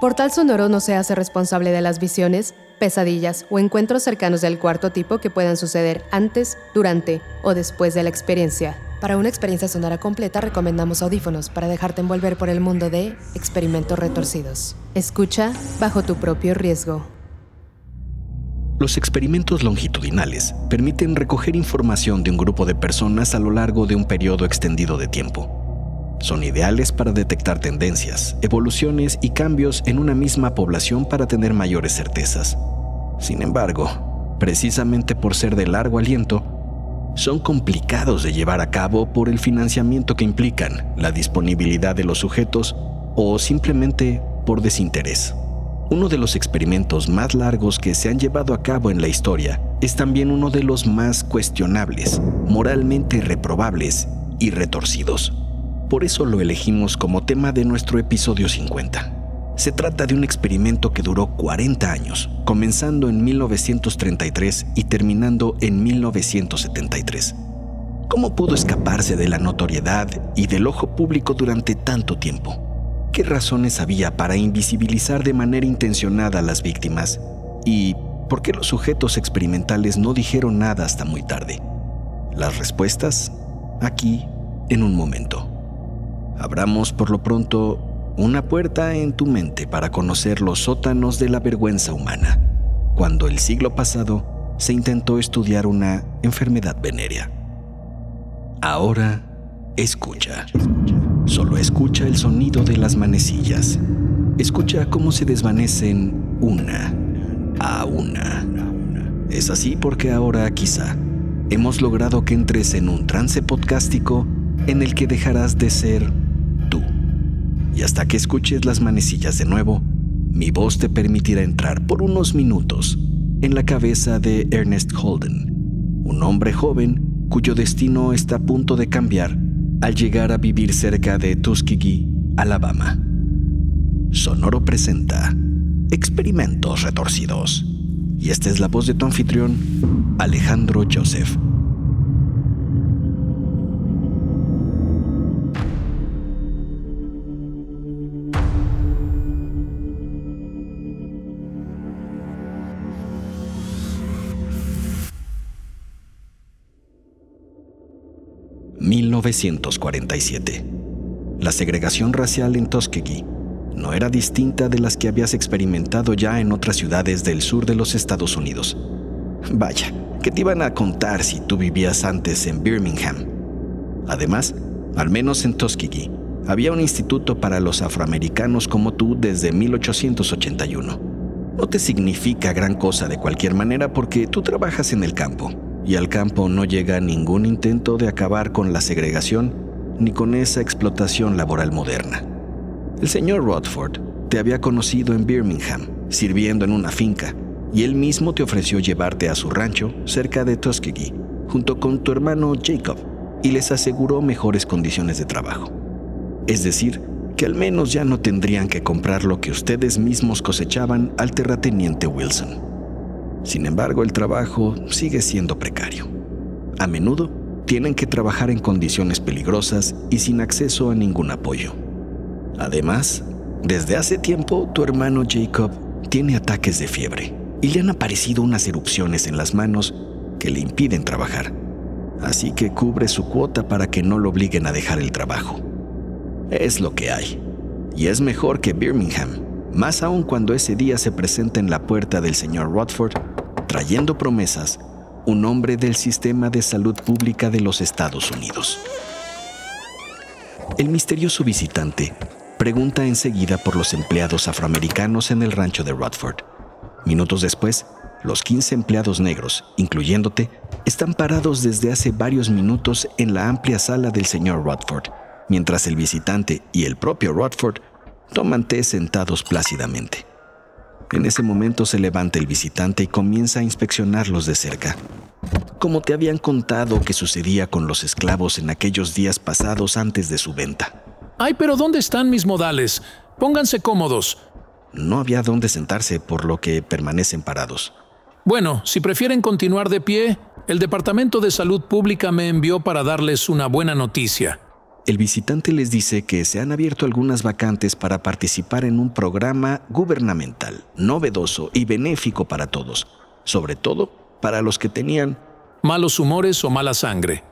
Portal Sonoro no se hace responsable de las visiones, pesadillas o encuentros cercanos del cuarto tipo que puedan suceder antes, durante o después de la experiencia. Para una experiencia sonora completa recomendamos audífonos para dejarte envolver por el mundo de experimentos retorcidos. Escucha bajo tu propio riesgo. Los experimentos longitudinales permiten recoger información de un grupo de personas a lo largo de un periodo extendido de tiempo. Son ideales para detectar tendencias, evoluciones y cambios en una misma población para tener mayores certezas. Sin embargo, precisamente por ser de largo aliento, son complicados de llevar a cabo por el financiamiento que implican, la disponibilidad de los sujetos o simplemente por desinterés. Uno de los experimentos más largos que se han llevado a cabo en la historia es también uno de los más cuestionables, moralmente reprobables y retorcidos. Por eso lo elegimos como tema de nuestro episodio 50. Se trata de un experimento que duró 40 años, comenzando en 1933 y terminando en 1973. ¿Cómo pudo escaparse de la notoriedad y del ojo público durante tanto tiempo? ¿Qué razones había para invisibilizar de manera intencionada a las víctimas? ¿Y por qué los sujetos experimentales no dijeron nada hasta muy tarde? Las respuestas aquí en un momento. Abramos por lo pronto una puerta en tu mente para conocer los sótanos de la vergüenza humana, cuando el siglo pasado se intentó estudiar una enfermedad venérea. Ahora, escucha. Solo escucha el sonido de las manecillas. Escucha cómo se desvanecen una a una. Es así porque ahora quizá hemos logrado que entres en un trance podcástico en el que dejarás de ser y hasta que escuches las manecillas de nuevo, mi voz te permitirá entrar por unos minutos en la cabeza de Ernest Holden, un hombre joven cuyo destino está a punto de cambiar al llegar a vivir cerca de Tuskegee, Alabama. Sonoro presenta Experimentos Retorcidos. Y esta es la voz de tu anfitrión, Alejandro Joseph. 1947. La segregación racial en Tuskegee no era distinta de las que habías experimentado ya en otras ciudades del sur de los Estados Unidos. Vaya, ¿qué te iban a contar si tú vivías antes en Birmingham? Además, al menos en Tuskegee, había un instituto para los afroamericanos como tú desde 1881. No te significa gran cosa de cualquier manera porque tú trabajas en el campo y al campo no llega ningún intento de acabar con la segregación ni con esa explotación laboral moderna. El señor Rodford te había conocido en Birmingham, sirviendo en una finca, y él mismo te ofreció llevarte a su rancho cerca de Tuskegee, junto con tu hermano Jacob, y les aseguró mejores condiciones de trabajo. Es decir, que al menos ya no tendrían que comprar lo que ustedes mismos cosechaban al terrateniente Wilson. Sin embargo, el trabajo sigue siendo precario. A menudo tienen que trabajar en condiciones peligrosas y sin acceso a ningún apoyo. Además, desde hace tiempo tu hermano Jacob tiene ataques de fiebre y le han aparecido unas erupciones en las manos que le impiden trabajar. Así que cubre su cuota para que no lo obliguen a dejar el trabajo. Es lo que hay. Y es mejor que Birmingham, más aún cuando ese día se presenta en la puerta del señor Rodford, trayendo promesas, un hombre del sistema de salud pública de los Estados Unidos. El misterioso visitante pregunta enseguida por los empleados afroamericanos en el rancho de Rodford. Minutos después, Los 15 empleados negros, incluyéndote, están parados desde hace varios minutos en la amplia sala del señor Rodford, mientras el visitante y el propio Rodford toman té sentados plácidamente. En ese momento se levanta el visitante y comienza a inspeccionarlos de cerca. Como te habían contado que sucedía con los esclavos en aquellos días pasados antes de su venta. Ay, pero ¿dónde están mis modales? Pónganse cómodos. No había dónde sentarse, por lo que permanecen parados. Bueno, si prefieren continuar de pie, el Departamento de Salud Pública me envió para darles una buena noticia. El visitante les dice que se han abierto algunas vacantes para participar en un programa gubernamental, novedoso y benéfico para todos, sobre todo para los que tenían malos humores o mala sangre.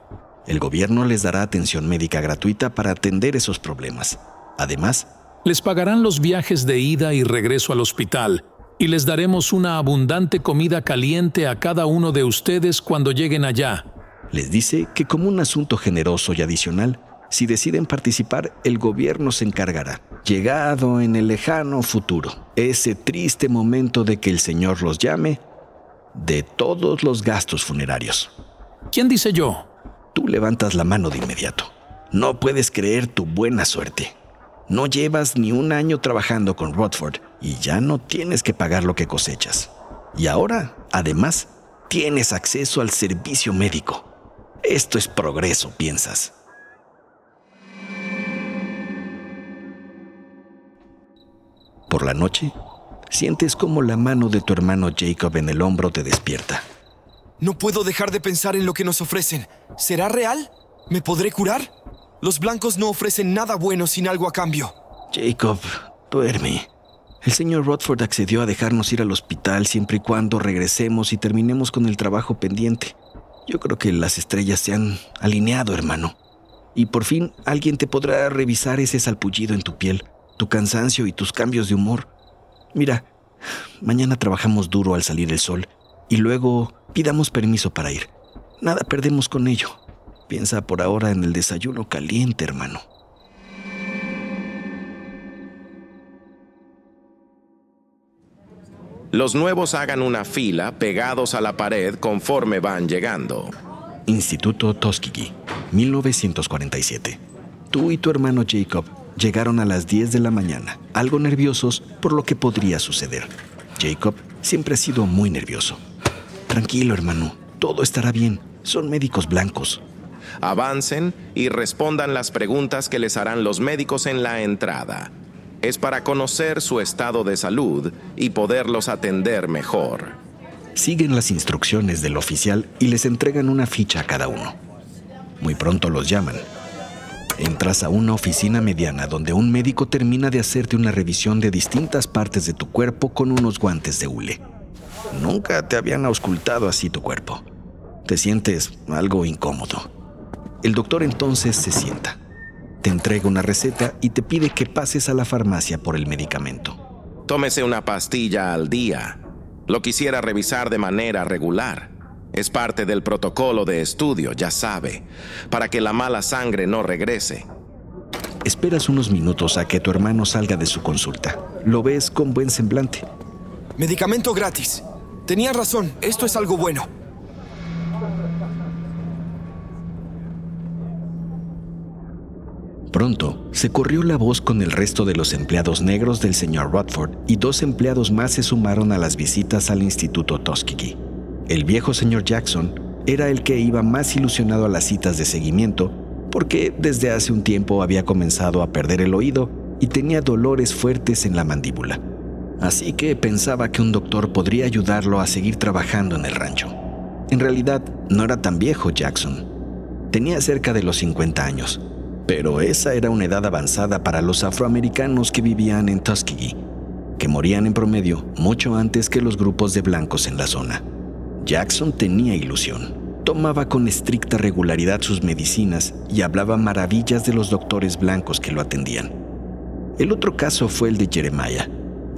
El gobierno les dará atención médica gratuita para atender esos problemas. Además, les pagarán los viajes de ida y regreso al hospital y les daremos una abundante comida caliente a cada uno de ustedes cuando lleguen allá. Les dice que como un asunto generoso y adicional, si deciden participar, el gobierno se encargará, llegado en el lejano futuro, ese triste momento de que el Señor los llame, de todos los gastos funerarios. ¿Quién dice yo? Tú levantas la mano de inmediato. No puedes creer tu buena suerte. No llevas ni un año trabajando con Rodford y ya no tienes que pagar lo que cosechas. Y ahora, además, tienes acceso al servicio médico. Esto es progreso, piensas. Por la noche, sientes como la mano de tu hermano Jacob en el hombro te despierta. No puedo dejar de pensar en lo que nos ofrecen. ¿Será real? ¿Me podré curar? Los blancos no ofrecen nada bueno sin algo a cambio. Jacob, duerme. El señor Rodford accedió a dejarnos ir al hospital siempre y cuando regresemos y terminemos con el trabajo pendiente. Yo creo que las estrellas se han alineado, hermano. Y por fin alguien te podrá revisar ese salpullido en tu piel tu cansancio y tus cambios de humor. Mira, mañana trabajamos duro al salir el sol y luego pidamos permiso para ir. Nada perdemos con ello. Piensa por ahora en el desayuno caliente, hermano. Los nuevos hagan una fila pegados a la pared conforme van llegando. Instituto Tuskegee, 1947. Tú y tu hermano Jacob Llegaron a las 10 de la mañana, algo nerviosos por lo que podría suceder. Jacob siempre ha sido muy nervioso. Tranquilo, hermano, todo estará bien. Son médicos blancos. Avancen y respondan las preguntas que les harán los médicos en la entrada. Es para conocer su estado de salud y poderlos atender mejor. Siguen las instrucciones del oficial y les entregan una ficha a cada uno. Muy pronto los llaman Entras a una oficina mediana donde un médico termina de hacerte una revisión de distintas partes de tu cuerpo con unos guantes de hule. Nunca te habían auscultado así tu cuerpo. Te sientes algo incómodo. El doctor entonces se sienta. Te entrega una receta y te pide que pases a la farmacia por el medicamento. Tómese una pastilla al día. Lo quisiera revisar de manera regular. Es parte del protocolo de estudio, ya sabe, para que la mala sangre no regrese. Esperas unos minutos a que tu hermano salga de su consulta. Lo ves con buen semblante. Medicamento gratis. Tenía razón, esto es algo bueno. Pronto se corrió la voz con el resto de los empleados negros del señor Rodford y dos empleados más se sumaron a las visitas al Instituto Tuskegee. El viejo señor Jackson era el que iba más ilusionado a las citas de seguimiento porque desde hace un tiempo había comenzado a perder el oído y tenía dolores fuertes en la mandíbula. Así que pensaba que un doctor podría ayudarlo a seguir trabajando en el rancho. En realidad, no era tan viejo Jackson. Tenía cerca de los 50 años, pero esa era una edad avanzada para los afroamericanos que vivían en Tuskegee, que morían en promedio mucho antes que los grupos de blancos en la zona. Jackson tenía ilusión. Tomaba con estricta regularidad sus medicinas y hablaba maravillas de los doctores blancos que lo atendían. El otro caso fue el de Jeremiah,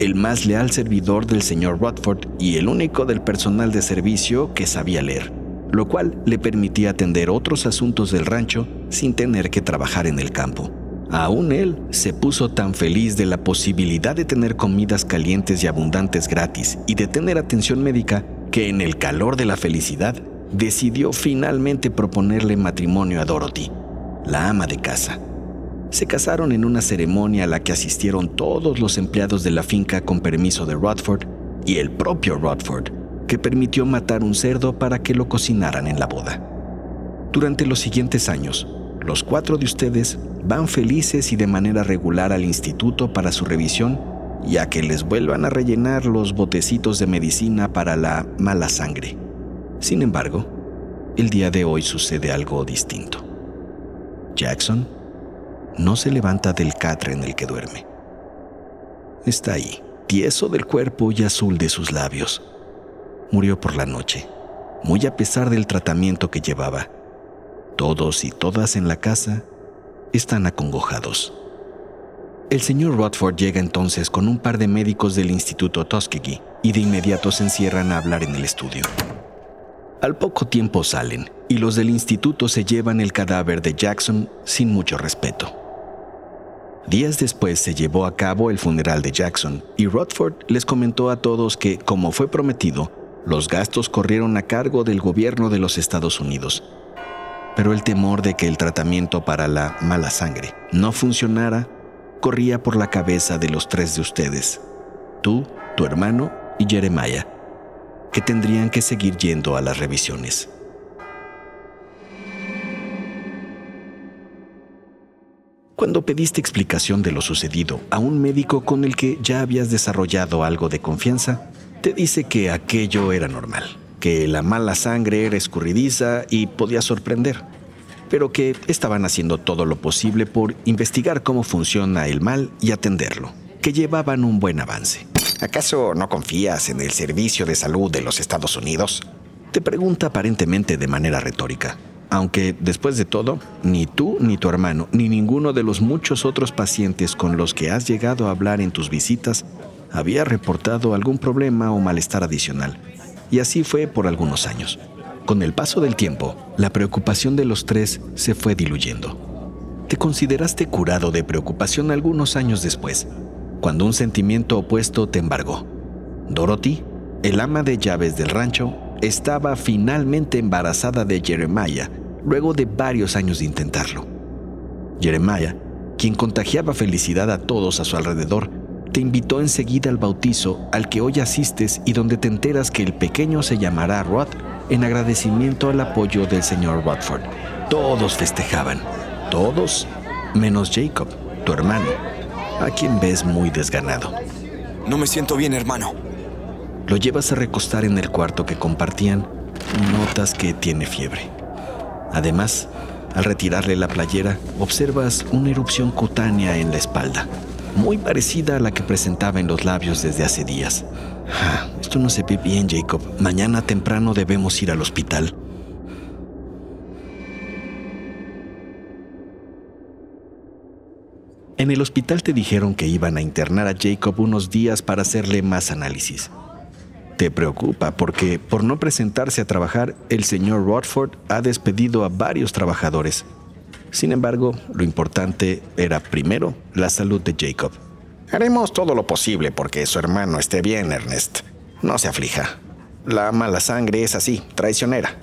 el más leal servidor del señor Rodford y el único del personal de servicio que sabía leer, lo cual le permitía atender otros asuntos del rancho sin tener que trabajar en el campo. Aún él se puso tan feliz de la posibilidad de tener comidas calientes y abundantes gratis y de tener atención médica que en el calor de la felicidad decidió finalmente proponerle matrimonio a Dorothy, la ama de casa. Se casaron en una ceremonia a la que asistieron todos los empleados de la finca con permiso de Rodford y el propio Rodford, que permitió matar un cerdo para que lo cocinaran en la boda. Durante los siguientes años, los cuatro de ustedes van felices y de manera regular al instituto para su revisión y a que les vuelvan a rellenar los botecitos de medicina para la mala sangre. Sin embargo, el día de hoy sucede algo distinto. Jackson no se levanta del catre en el que duerme. Está ahí, tieso del cuerpo y azul de sus labios. Murió por la noche, muy a pesar del tratamiento que llevaba. Todos y todas en la casa están acongojados. El señor Rodford llega entonces con un par de médicos del Instituto Tuskegee y de inmediato se encierran a hablar en el estudio. Al poco tiempo salen y los del instituto se llevan el cadáver de Jackson sin mucho respeto. Días después se llevó a cabo el funeral de Jackson y Rodford les comentó a todos que, como fue prometido, los gastos corrieron a cargo del gobierno de los Estados Unidos. Pero el temor de que el tratamiento para la mala sangre no funcionara corría por la cabeza de los tres de ustedes, tú, tu hermano y Jeremiah, que tendrían que seguir yendo a las revisiones. Cuando pediste explicación de lo sucedido a un médico con el que ya habías desarrollado algo de confianza, te dice que aquello era normal, que la mala sangre era escurridiza y podía sorprender, pero que estaban haciendo todo lo posible por investigar cómo funciona el mal y atenderlo, que llevaban un buen avance. ¿Acaso no confías en el Servicio de Salud de los Estados Unidos? Te pregunta aparentemente de manera retórica aunque después de todo, ni tú ni tu hermano, ni ninguno de los muchos otros pacientes con los que has llegado a hablar en tus visitas había reportado algún problema o malestar adicional. Y así fue por algunos años. Con el paso del tiempo, la preocupación de los tres se fue diluyendo. Te consideraste curado de preocupación algunos años después, cuando un sentimiento opuesto te embargó. Dorothy, el ama de llaves del rancho, estaba finalmente embarazada de Jeremiah luego de varios años de intentarlo. Jeremiah, quien contagiaba felicidad a todos a su alrededor, te invitó enseguida al bautizo al que hoy asistes y donde te enteras que el pequeño se llamará Rod en agradecimiento al apoyo del señor Rodford. Todos festejaban, todos menos Jacob, tu hermano, a quien ves muy desganado. No me siento bien, hermano. Lo llevas a recostar en el cuarto que compartían notas que tiene fiebre. Además, al retirarle la playera, observas una erupción cutánea en la espalda, muy parecida a la que presentaba en los labios desde hace días. Ah, esto no se ve bien, Jacob. Mañana temprano debemos ir al hospital. En el hospital te dijeron que iban a internar a Jacob unos días para hacerle más análisis te preocupa porque por no presentarse a trabajar, el señor Rodford ha despedido a varios trabajadores. Sin embargo, lo importante era primero la salud de Jacob. Haremos todo lo posible porque su hermano esté bien, Ernest. No se aflija. La mala sangre es así, traicionera.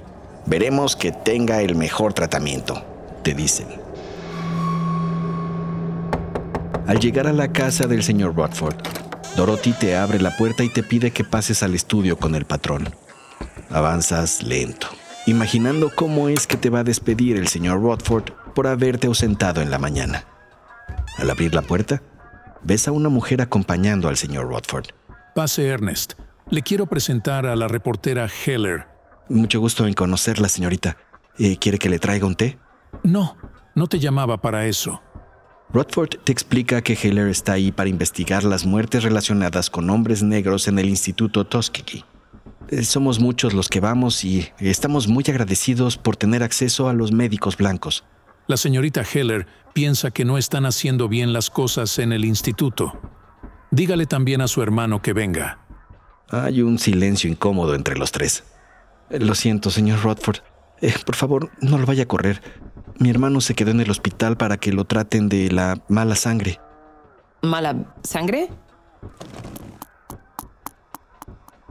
Veremos que tenga el mejor tratamiento, te dicen. Al llegar a la casa del señor Rodford, Dorothy te abre la puerta y te pide que pases al estudio con el patrón. Avanzas lento, imaginando cómo es que te va a despedir el señor Rodford por haberte ausentado en la mañana. Al abrir la puerta, ves a una mujer acompañando al señor Rodford. Pase, Ernest. Le quiero presentar a la reportera Heller. Mucho gusto en conocerla, señorita. Eh, ¿Quiere que le traiga un té? No, no te llamaba para eso. Rodford te explica que Heller está ahí para investigar las muertes relacionadas con hombres negros en el Instituto Tuskegee. Eh, somos muchos los que vamos y estamos muy agradecidos por tener acceso a los médicos blancos. La señorita Heller piensa que no están haciendo bien las cosas en el instituto. Dígale también a su hermano que venga. Hay un silencio incómodo entre los tres. Eh, lo siento, señor Rodford. Eh, por favor, no lo vaya a correr. Mi hermano se quedó en el hospital para que lo traten de la mala sangre. ¿Mala sangre?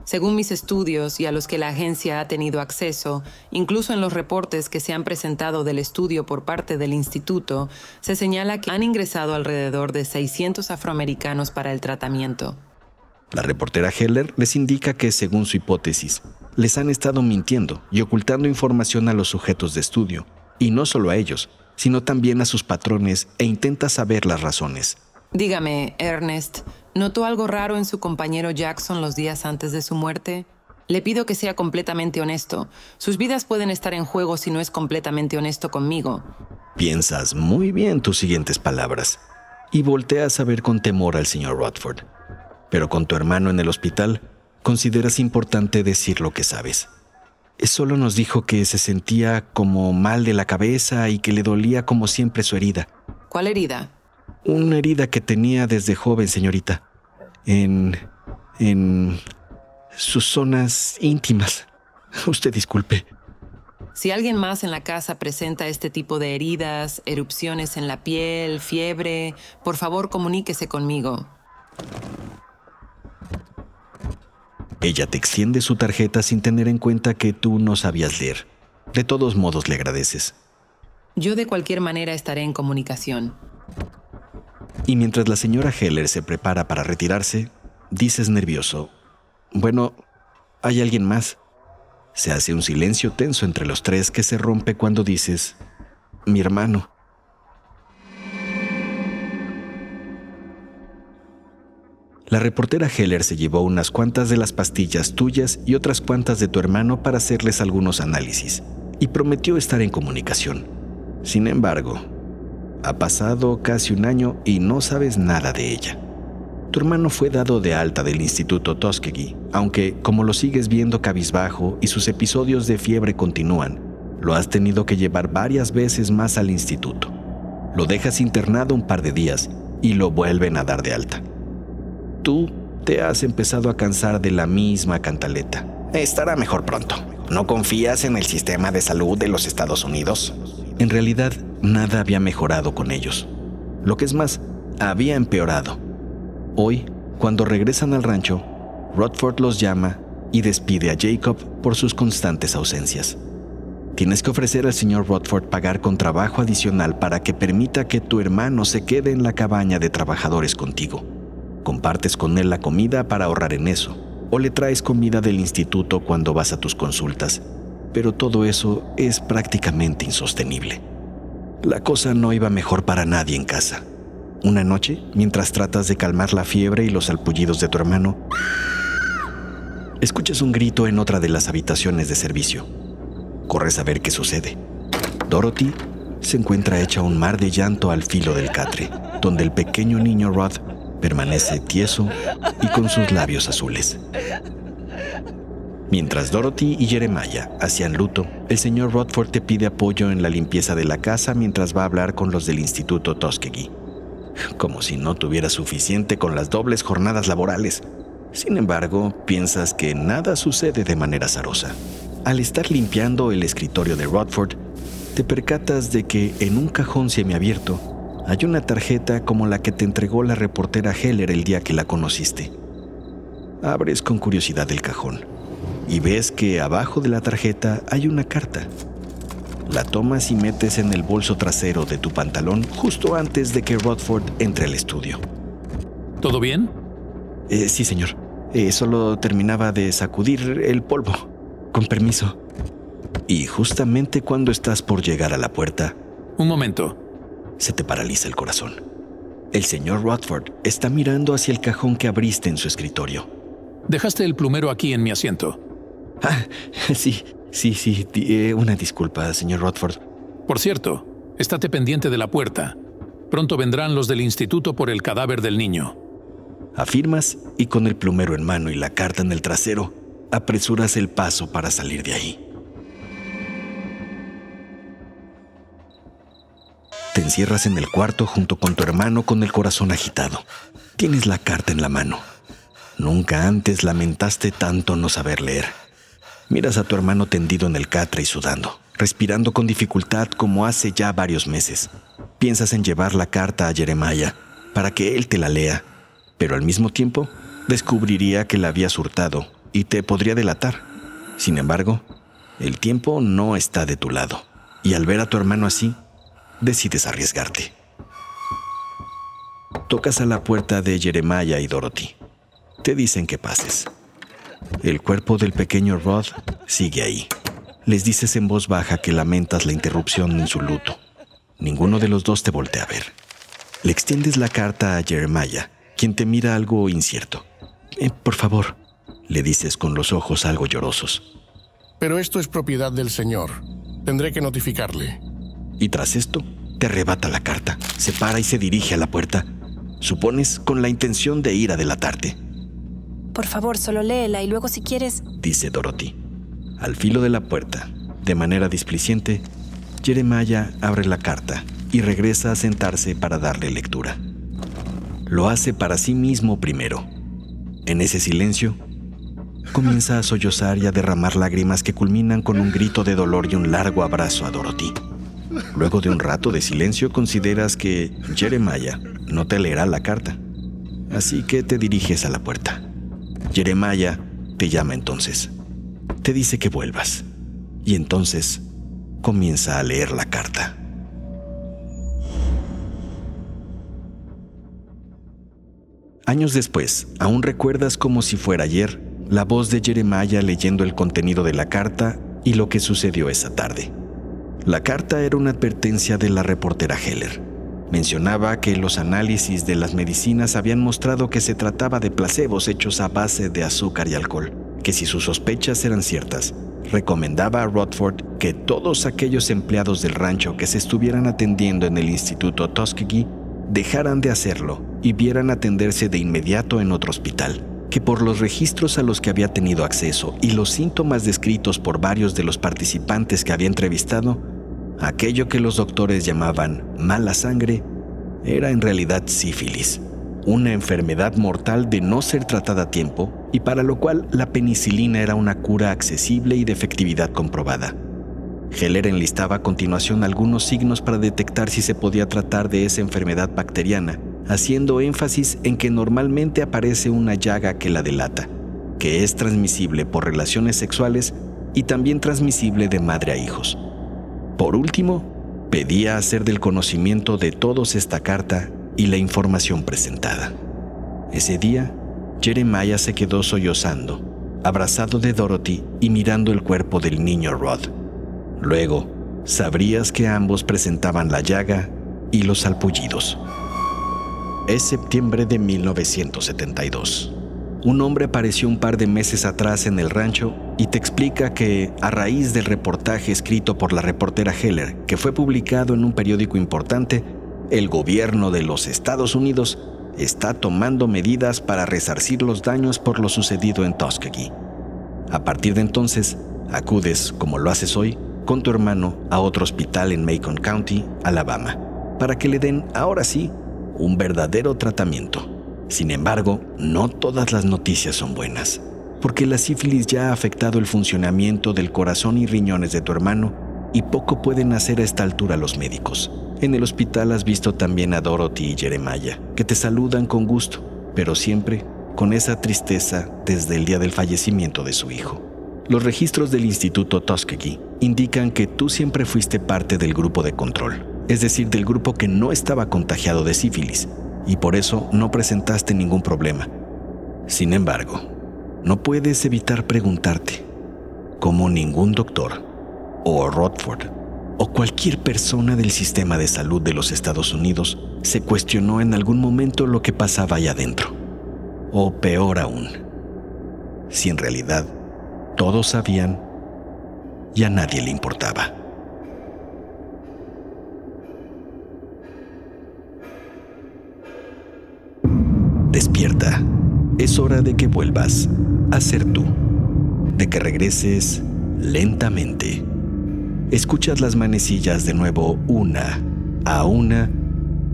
Según mis estudios y a los que la agencia ha tenido acceso, incluso en los reportes que se han presentado del estudio por parte del instituto, se señala que han ingresado alrededor de 600 afroamericanos para el tratamiento. La reportera Heller les indica que, según su hipótesis, les han estado mintiendo y ocultando información a los sujetos de estudio, y no solo a ellos, sino también a sus patrones e intenta saber las razones. Dígame, Ernest, ¿notó algo raro en su compañero Jackson los días antes de su muerte? Le pido que sea completamente honesto. Sus vidas pueden estar en juego si no es completamente honesto conmigo. Piensas muy bien tus siguientes palabras y volteas a ver con temor al señor Rodford. Pero con tu hermano en el hospital, consideras importante decir lo que sabes. Solo nos dijo que se sentía como mal de la cabeza y que le dolía como siempre su herida. ¿Cuál herida? Una herida que tenía desde joven, señorita. En... en... sus zonas íntimas. Usted disculpe. Si alguien más en la casa presenta este tipo de heridas, erupciones en la piel, fiebre, por favor comuníquese conmigo. Ella te extiende su tarjeta sin tener en cuenta que tú no sabías leer. De todos modos le agradeces. Yo de cualquier manera estaré en comunicación. Y mientras la señora Heller se prepara para retirarse, dices nervioso, bueno, hay alguien más. Se hace un silencio tenso entre los tres que se rompe cuando dices, mi hermano. La reportera Heller se llevó unas cuantas de las pastillas tuyas y otras cuantas de tu hermano para hacerles algunos análisis, y prometió estar en comunicación. Sin embargo, ha pasado casi un año y no sabes nada de ella. Tu hermano fue dado de alta del Instituto Tuskegee, aunque como lo sigues viendo cabizbajo y sus episodios de fiebre continúan, lo has tenido que llevar varias veces más al instituto. Lo dejas internado un par de días y lo vuelven a dar de alta tú te has empezado a cansar de la misma cantaleta. Estará mejor pronto. ¿No confías en el sistema de salud de los Estados Unidos? En realidad, nada había mejorado con ellos. Lo que es más, había empeorado. Hoy, cuando regresan al rancho, Rodford los llama y despide a Jacob por sus constantes ausencias. Tienes que ofrecer al señor Rodford pagar con trabajo adicional para que permita que tu hermano se quede en la cabaña de trabajadores contigo compartes con él la comida para ahorrar en eso, o le traes comida del instituto cuando vas a tus consultas, pero todo eso es prácticamente insostenible. La cosa no iba mejor para nadie en casa. Una noche, mientras tratas de calmar la fiebre y los alpullidos de tu hermano, escuchas un grito en otra de las habitaciones de servicio. Corres a ver qué sucede. Dorothy se encuentra hecha un mar de llanto al filo del catre, donde el pequeño niño Rod permanece tieso y con sus labios azules. Mientras Dorothy y Jeremiah hacían luto, el señor Rodford te pide apoyo en la limpieza de la casa mientras va a hablar con los del Instituto Tuskegee. Como si no tuviera suficiente con las dobles jornadas laborales. Sin embargo, piensas que nada sucede de manera azarosa. Al estar limpiando el escritorio de Rodford, te percatas de que en un cajón semiabierto hay una tarjeta como la que te entregó la reportera Heller el día que la conociste. Abres con curiosidad el cajón y ves que abajo de la tarjeta hay una carta. La tomas y metes en el bolso trasero de tu pantalón justo antes de que Rodford entre al estudio. ¿Todo bien? Eh, sí, señor. Eh, solo terminaba de sacudir el polvo. Con permiso. Y justamente cuando estás por llegar a la puerta... Un momento se te paraliza el corazón. El señor Rodford está mirando hacia el cajón que abriste en su escritorio. Dejaste el plumero aquí en mi asiento. Ah, sí, sí, sí. Eh, una disculpa, señor Rodford. Por cierto, estate pendiente de la puerta. Pronto vendrán los del instituto por el cadáver del niño. Afirmas y con el plumero en mano y la carta en el trasero, apresuras el paso para salir de ahí. Te encierras en el cuarto junto con tu hermano con el corazón agitado. Tienes la carta en la mano. Nunca antes lamentaste tanto no saber leer. Miras a tu hermano tendido en el catre y sudando, respirando con dificultad como hace ya varios meses. Piensas en llevar la carta a Jeremiah para que él te la lea, pero al mismo tiempo descubriría que la habías hurtado y te podría delatar. Sin embargo, el tiempo no está de tu lado. Y al ver a tu hermano así, decides arriesgarte. Tocas a la puerta de Jeremiah y Dorothy. Te dicen que pases. El cuerpo del pequeño Rod sigue ahí. Les dices en voz baja que lamentas la interrupción en su luto. Ninguno de los dos te voltea a ver. Le extiendes la carta a Jeremiah, quien te mira algo incierto. Eh, por favor, le dices con los ojos algo llorosos. Pero esto es propiedad del Señor. Tendré que notificarle. Y tras esto, te arrebata la carta, se para y se dirige a la puerta. Supones con la intención de ir a delatarte. Por favor, solo léela y luego si quieres... Dice Dorothy. Al filo de la puerta, de manera displiciente, Jeremiah abre la carta y regresa a sentarse para darle lectura. Lo hace para sí mismo primero. En ese silencio, comienza a sollozar y a derramar lágrimas que culminan con un grito de dolor y un largo abrazo a Dorothy. Luego de un rato de silencio consideras que Jeremiah no te leerá la carta, así que te diriges a la puerta. Jeremiah te llama entonces. Te dice que vuelvas y entonces comienza a leer la carta. Años después, aún recuerdas como si fuera ayer la voz de Jeremiah leyendo el contenido de la carta y lo que sucedió esa tarde. La carta era una advertencia de la reportera Heller. Mencionaba que los análisis de las medicinas habían mostrado que se trataba de placebos hechos a base de azúcar y alcohol, que si sus sospechas eran ciertas, recomendaba a Rodford que todos aquellos empleados del rancho que se estuvieran atendiendo en el Instituto Tuskegee dejaran de hacerlo y vieran atenderse de inmediato en otro hospital, que por los registros a los que había tenido acceso y los síntomas descritos por varios de los participantes que había entrevistado, Aquello que los doctores llamaban mala sangre era en realidad sífilis, una enfermedad mortal de no ser tratada a tiempo y para lo cual la penicilina era una cura accesible y de efectividad comprobada. Heller enlistaba a continuación algunos signos para detectar si se podía tratar de esa enfermedad bacteriana, haciendo énfasis en que normalmente aparece una llaga que la delata, que es transmisible por relaciones sexuales y también transmisible de madre a hijos. Por último, pedía hacer del conocimiento de todos esta carta y la información presentada. Ese día, Jeremiah se quedó sollozando, abrazado de Dorothy y mirando el cuerpo del niño Rod. Luego, sabrías que ambos presentaban la llaga y los salpullidos. Es septiembre de 1972 un hombre apareció un par de meses atrás en el rancho y te explica que, a raíz del reportaje escrito por la reportera Heller, que fue publicado en un periódico importante, el gobierno de los Estados Unidos está tomando medidas para resarcir los daños por lo sucedido en Tuskegee. A partir de entonces, acudes, como lo haces hoy, con tu hermano a otro hospital en Macon County, Alabama, para que le den, ahora sí, un verdadero tratamiento. Sin embargo, no todas las noticias son buenas, porque la sífilis ya ha afectado el funcionamiento del corazón y riñones de tu hermano y poco pueden hacer a esta altura los médicos. En el hospital has visto también a Dorothy y Jeremiah, que te saludan con gusto, pero siempre con esa tristeza desde el día del fallecimiento de su hijo. Los registros del Instituto Tuskegee indican que tú siempre fuiste parte del grupo de control, es decir, del grupo que no estaba contagiado de sífilis, y por eso no presentaste ningún problema. Sin embargo, no puedes evitar preguntarte cómo ningún doctor, o Rodford, o cualquier persona del sistema de salud de los Estados Unidos se cuestionó en algún momento lo que pasaba allá adentro. O peor aún, si en realidad todos sabían y a nadie le importaba. Despierta. Es hora de que vuelvas a ser tú. De que regreses lentamente. Escuchas las manecillas de nuevo una a una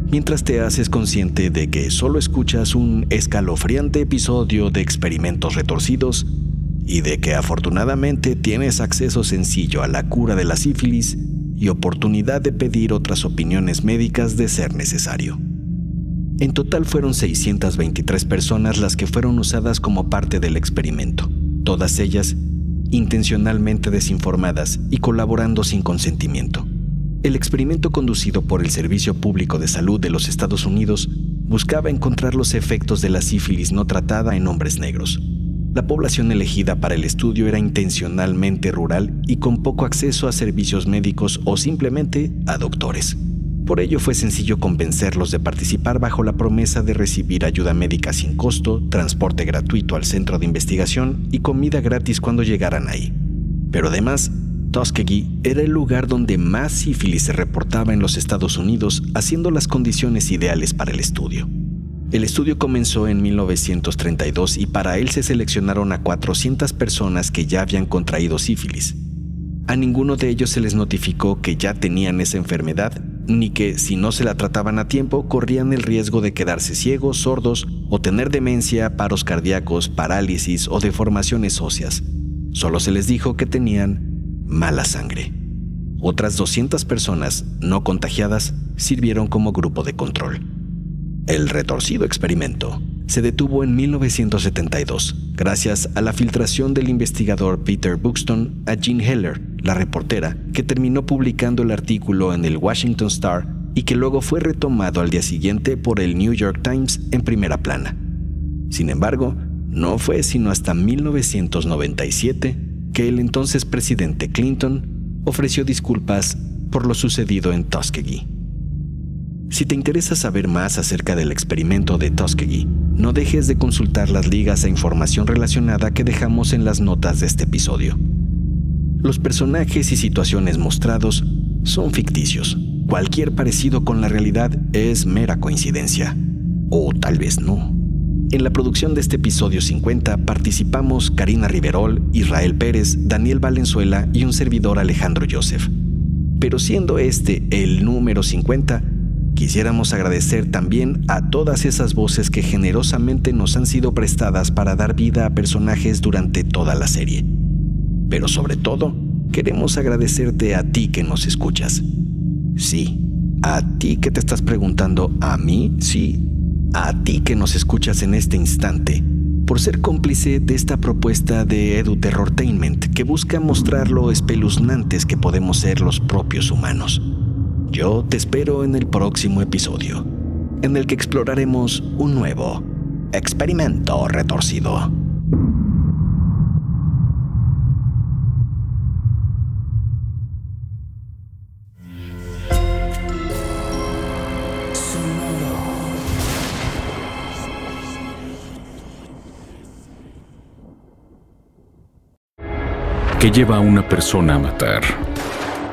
mientras te haces consciente de que solo escuchas un escalofriante episodio de experimentos retorcidos y de que afortunadamente tienes acceso sencillo a la cura de la sífilis y oportunidad de pedir otras opiniones médicas de ser necesario. En total fueron 623 personas las que fueron usadas como parte del experimento. todas ellas intencionalmente desinformadas y colaborando sin consentimiento. El experimento conducido por el Servicio Público de Salud de los Estados Unidos buscaba encontrar los efectos de la sífilis no tratada en hombres negros. La población elegida para el estudio era intencionalmente rural y con poco acceso a servicios médicos o simplemente a doctores. Por ello fue sencillo convencerlos de participar bajo la promesa de recibir ayuda médica sin costo, transporte gratuito al centro de investigación y comida gratis cuando llegaran ahí. Pero además, Tuskegee era el lugar donde más sífilis se reportaba en los Estados Unidos, haciendo las condiciones ideales para el estudio. El estudio comenzó en 1932 y para él se seleccionaron a 400 personas que ya habían contraído sífilis. A ninguno de ellos se les notificó que ya tenían esa enfermedad ni que si no se la trataban a tiempo corrían el riesgo de quedarse ciegos, sordos o tener demencia, paros cardíacos, parálisis o deformaciones óseas. Solo se les dijo que tenían mala sangre. Otras 200 personas no contagiadas sirvieron como grupo de control. El retorcido experimento se detuvo en 1972 gracias a la filtración del investigador Peter Buxton a Jean Heller, la reportera, que terminó publicando el artículo en el Washington Star y que luego fue retomado al día siguiente por el New York Times en primera plana. Sin embargo, no fue sino hasta 1997 que el entonces presidente Clinton ofreció disculpas por lo sucedido en Tuskegee. Si te interesa saber más acerca del experimento de Tuskegee, no dejes de consultar las ligas e información relacionada que dejamos en las notas de este episodio. Los personajes y situaciones mostrados son ficticios. Cualquier parecido con la realidad es mera coincidencia. O tal vez no. En la producción de este episodio 50 participamos Karina Riverol, Israel Pérez, Daniel Valenzuela y un servidor Alejandro Joseph. Pero siendo este el número 50, Quisiéramos agradecer también a todas esas voces que generosamente nos han sido prestadas para dar vida a personajes durante toda la serie. Pero sobre todo, queremos agradecerte a ti que nos escuchas. Sí, a ti que te estás preguntando, ¿a mí? Sí, a ti que nos escuchas en este instante, por ser cómplice de esta propuesta de EduTerrortainment que busca mostrar lo espeluznantes que podemos ser los propios humanos. Yo te espero en el próximo episodio, en el que exploraremos un nuevo experimento retorcido. ¿Qué lleva a una persona a matar?